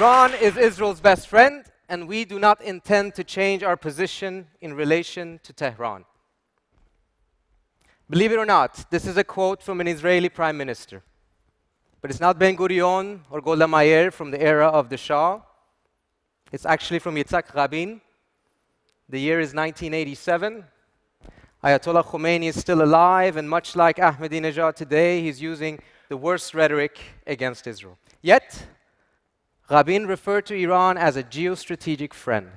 Iran is Israel's best friend, and we do not intend to change our position in relation to Tehran. Believe it or not, this is a quote from an Israeli prime minister. But it's not Ben Gurion or Golda Meir from the era of the Shah. It's actually from Yitzhak Rabin. The year is 1987. Ayatollah Khomeini is still alive, and much like Ahmadinejad today, he's using the worst rhetoric against Israel. Yet, Rabin referred to Iran as a geostrategic friend.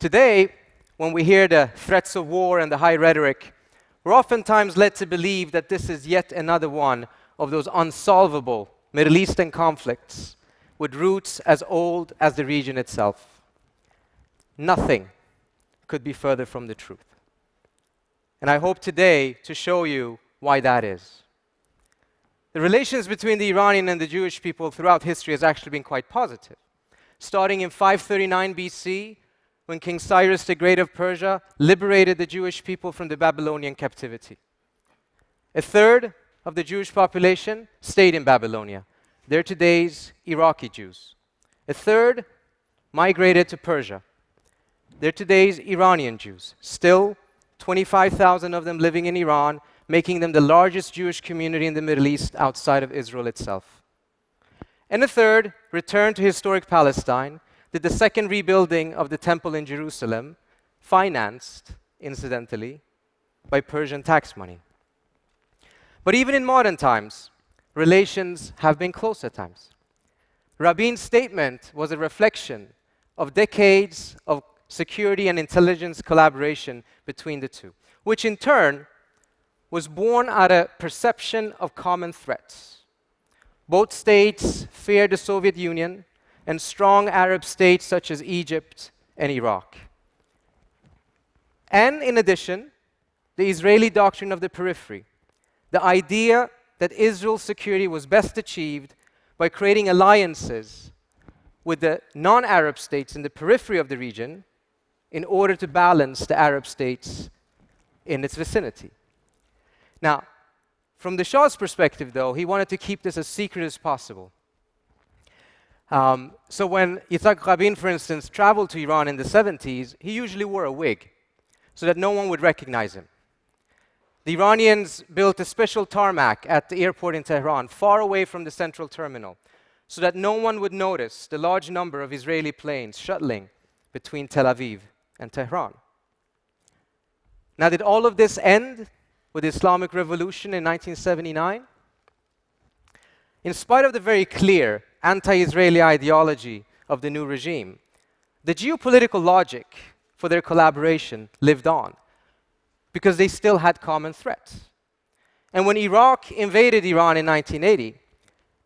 Today, when we hear the threats of war and the high rhetoric, we're oftentimes led to believe that this is yet another one of those unsolvable Middle Eastern conflicts with roots as old as the region itself. Nothing could be further from the truth. And I hope today to show you why that is. The relations between the Iranian and the Jewish people throughout history has actually been quite positive. Starting in 539 BC, when King Cyrus the Great of Persia liberated the Jewish people from the Babylonian captivity. A third of the Jewish population stayed in Babylonia. They're today's Iraqi Jews. A third migrated to Persia. They're today's Iranian Jews. Still, 25,000 of them living in Iran making them the largest Jewish community in the Middle East outside of Israel itself. And the third returned to historic Palestine, did the second rebuilding of the temple in Jerusalem, financed, incidentally, by Persian tax money. But even in modern times, relations have been close at times. Rabin's statement was a reflection of decades of security and intelligence collaboration between the two, which in turn was born out of perception of common threats. Both states feared the Soviet Union and strong Arab states such as Egypt and Iraq. And in addition, the Israeli doctrine of the periphery, the idea that Israel's security was best achieved by creating alliances with the non Arab states in the periphery of the region in order to balance the Arab states in its vicinity. Now, from the Shah's perspective, though, he wanted to keep this as secret as possible. Um, so when Yitzhak Rabin, for instance, traveled to Iran in the 70s, he usually wore a wig so that no one would recognize him. The Iranians built a special tarmac at the airport in Tehran, far away from the central terminal, so that no one would notice the large number of Israeli planes shuttling between Tel Aviv and Tehran. Now, did all of this end with the Islamic Revolution in 1979? In spite of the very clear anti Israeli ideology of the new regime, the geopolitical logic for their collaboration lived on because they still had common threats. And when Iraq invaded Iran in 1980,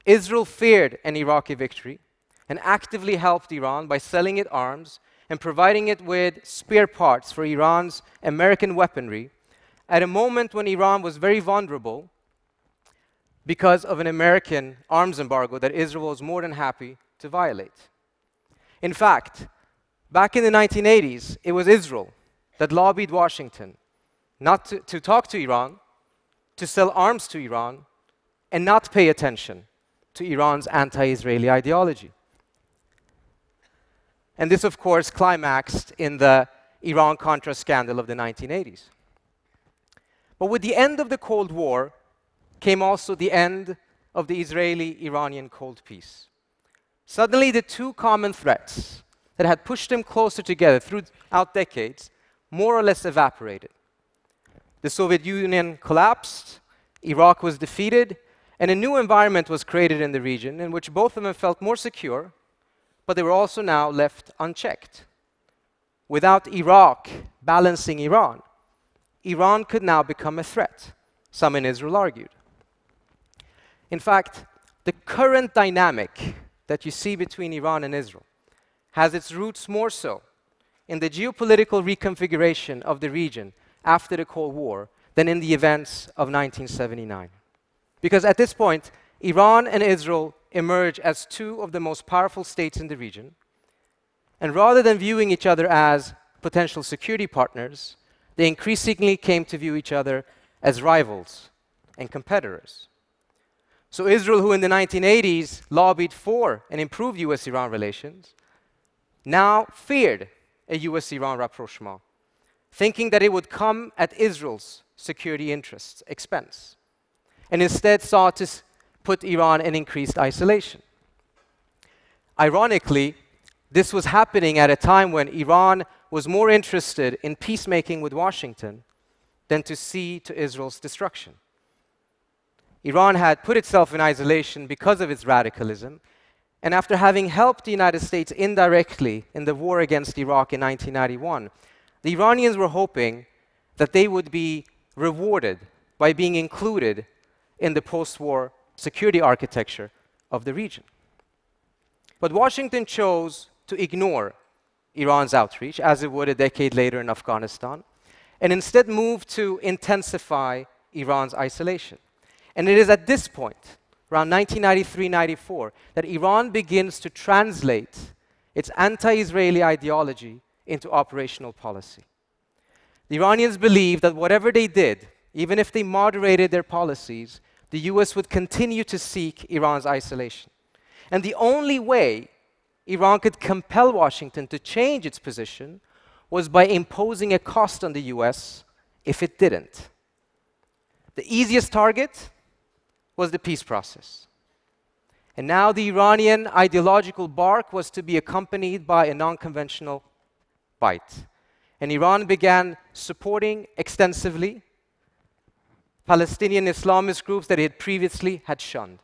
Israel feared an Iraqi victory and actively helped Iran by selling it arms and providing it with spare parts for Iran's American weaponry at a moment when Iran was very vulnerable because of an American arms embargo that Israel was more than happy to violate. In fact, back in the 1980s, it was Israel that lobbied Washington not to, to talk to Iran, to sell arms to Iran, and not pay attention to Iran's anti Israeli ideology. And this, of course, climaxed in the Iran Contra scandal of the 1980s. But with the end of the Cold War came also the end of the Israeli Iranian Cold Peace. Suddenly, the two common threats that had pushed them closer together throughout decades more or less evaporated. The Soviet Union collapsed, Iraq was defeated, and a new environment was created in the region in which both of them felt more secure, but they were also now left unchecked. Without Iraq balancing Iran, Iran could now become a threat, some in Israel argued. In fact, the current dynamic that you see between Iran and Israel has its roots more so in the geopolitical reconfiguration of the region after the Cold War than in the events of 1979. Because at this point, Iran and Israel emerge as two of the most powerful states in the region. And rather than viewing each other as potential security partners, they increasingly came to view each other as rivals and competitors. So, Israel, who in the 1980s lobbied for and improved US Iran relations, now feared a US Iran rapprochement, thinking that it would come at Israel's security interests' expense, and instead sought to put Iran in increased isolation. Ironically, this was happening at a time when Iran was more interested in peacemaking with Washington than to see to Israel's destruction. Iran had put itself in isolation because of its radicalism, and after having helped the United States indirectly in the war against Iraq in 1991, the Iranians were hoping that they would be rewarded by being included in the post war security architecture of the region. But Washington chose to ignore Iran's outreach, as it would a decade later in Afghanistan, and instead move to intensify Iran's isolation. And it is at this point, around 1993 94, that Iran begins to translate its anti Israeli ideology into operational policy. The Iranians believed that whatever they did, even if they moderated their policies, the US would continue to seek Iran's isolation. And the only way Iran could compel Washington to change its position was by imposing a cost on the US if it didn't. The easiest target was the peace process. And now the Iranian ideological bark was to be accompanied by a non conventional bite. And Iran began supporting extensively Palestinian Islamist groups that it previously had shunned.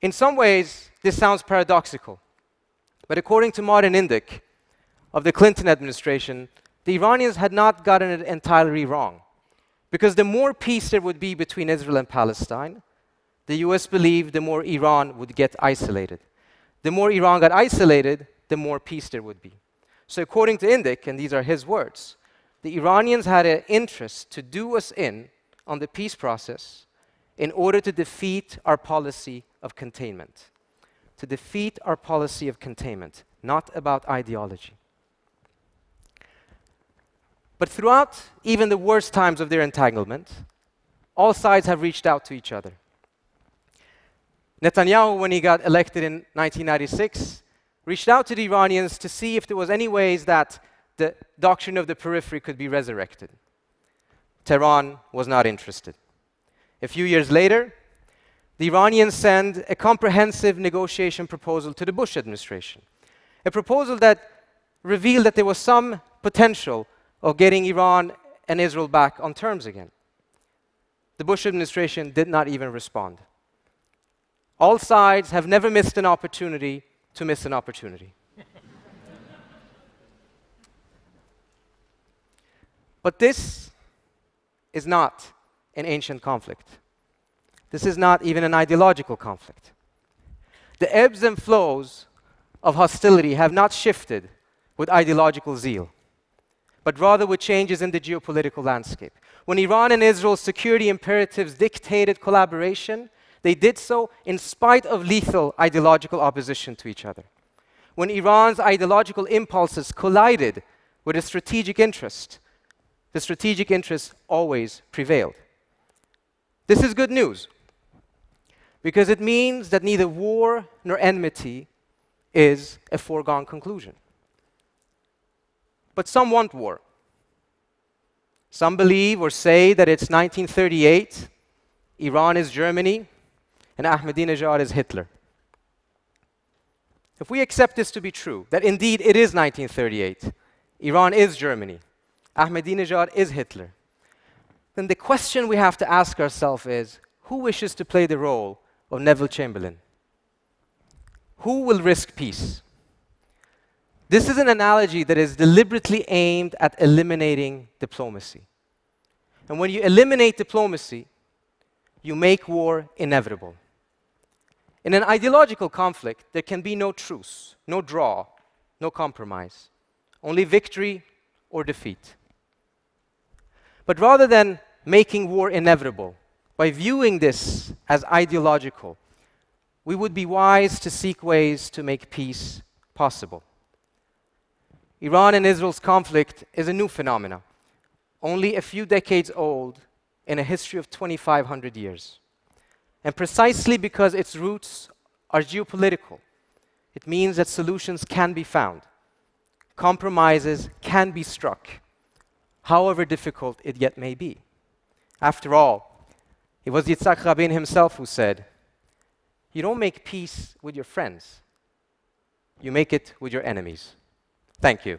In some ways, this sounds paradoxical, but according to Martin Indyk of the Clinton administration, the Iranians had not gotten it entirely wrong. Because the more peace there would be between Israel and Palestine, the US believed the more Iran would get isolated. The more Iran got isolated, the more peace there would be. So, according to Indyk, and these are his words, the Iranians had an interest to do us in on the peace process in order to defeat our policy of containment. To defeat our policy of containment, not about ideology. But throughout even the worst times of their entanglement, all sides have reached out to each other. Netanyahu, when he got elected in 1996, reached out to the Iranians to see if there was any ways that the doctrine of the periphery could be resurrected. Tehran was not interested. A few years later, the Iranians sent a comprehensive negotiation proposal to the Bush administration, a proposal that revealed that there was some potential of getting Iran and Israel back on terms again. The Bush administration did not even respond. All sides have never missed an opportunity to miss an opportunity. but this is not an ancient conflict. This is not even an ideological conflict. The ebbs and flows of hostility have not shifted with ideological zeal but rather with changes in the geopolitical landscape. When Iran and Israel's security imperatives dictated collaboration, they did so in spite of lethal ideological opposition to each other. When Iran's ideological impulses collided with a strategic interest, the strategic interest always prevailed. This is good news because it means that neither war nor enmity is a foregone conclusion. But some want war. Some believe or say that it's 1938, Iran is Germany, and Ahmadinejad is Hitler. If we accept this to be true, that indeed it is 1938, Iran is Germany, Ahmadinejad is Hitler, then the question we have to ask ourselves is who wishes to play the role of Neville Chamberlain? Who will risk peace? This is an analogy that is deliberately aimed at eliminating diplomacy. And when you eliminate diplomacy, you make war inevitable. In an ideological conflict, there can be no truce, no draw, no compromise, only victory or defeat. But rather than making war inevitable, by viewing this as ideological, we would be wise to seek ways to make peace possible. Iran and Israel's conflict is a new phenomenon, only a few decades old in a history of 2,500 years. And precisely because its roots are geopolitical, it means that solutions can be found, compromises can be struck, however difficult it yet may be. After all, it was Yitzhak Rabin himself who said, You don't make peace with your friends, you make it with your enemies. Thank you.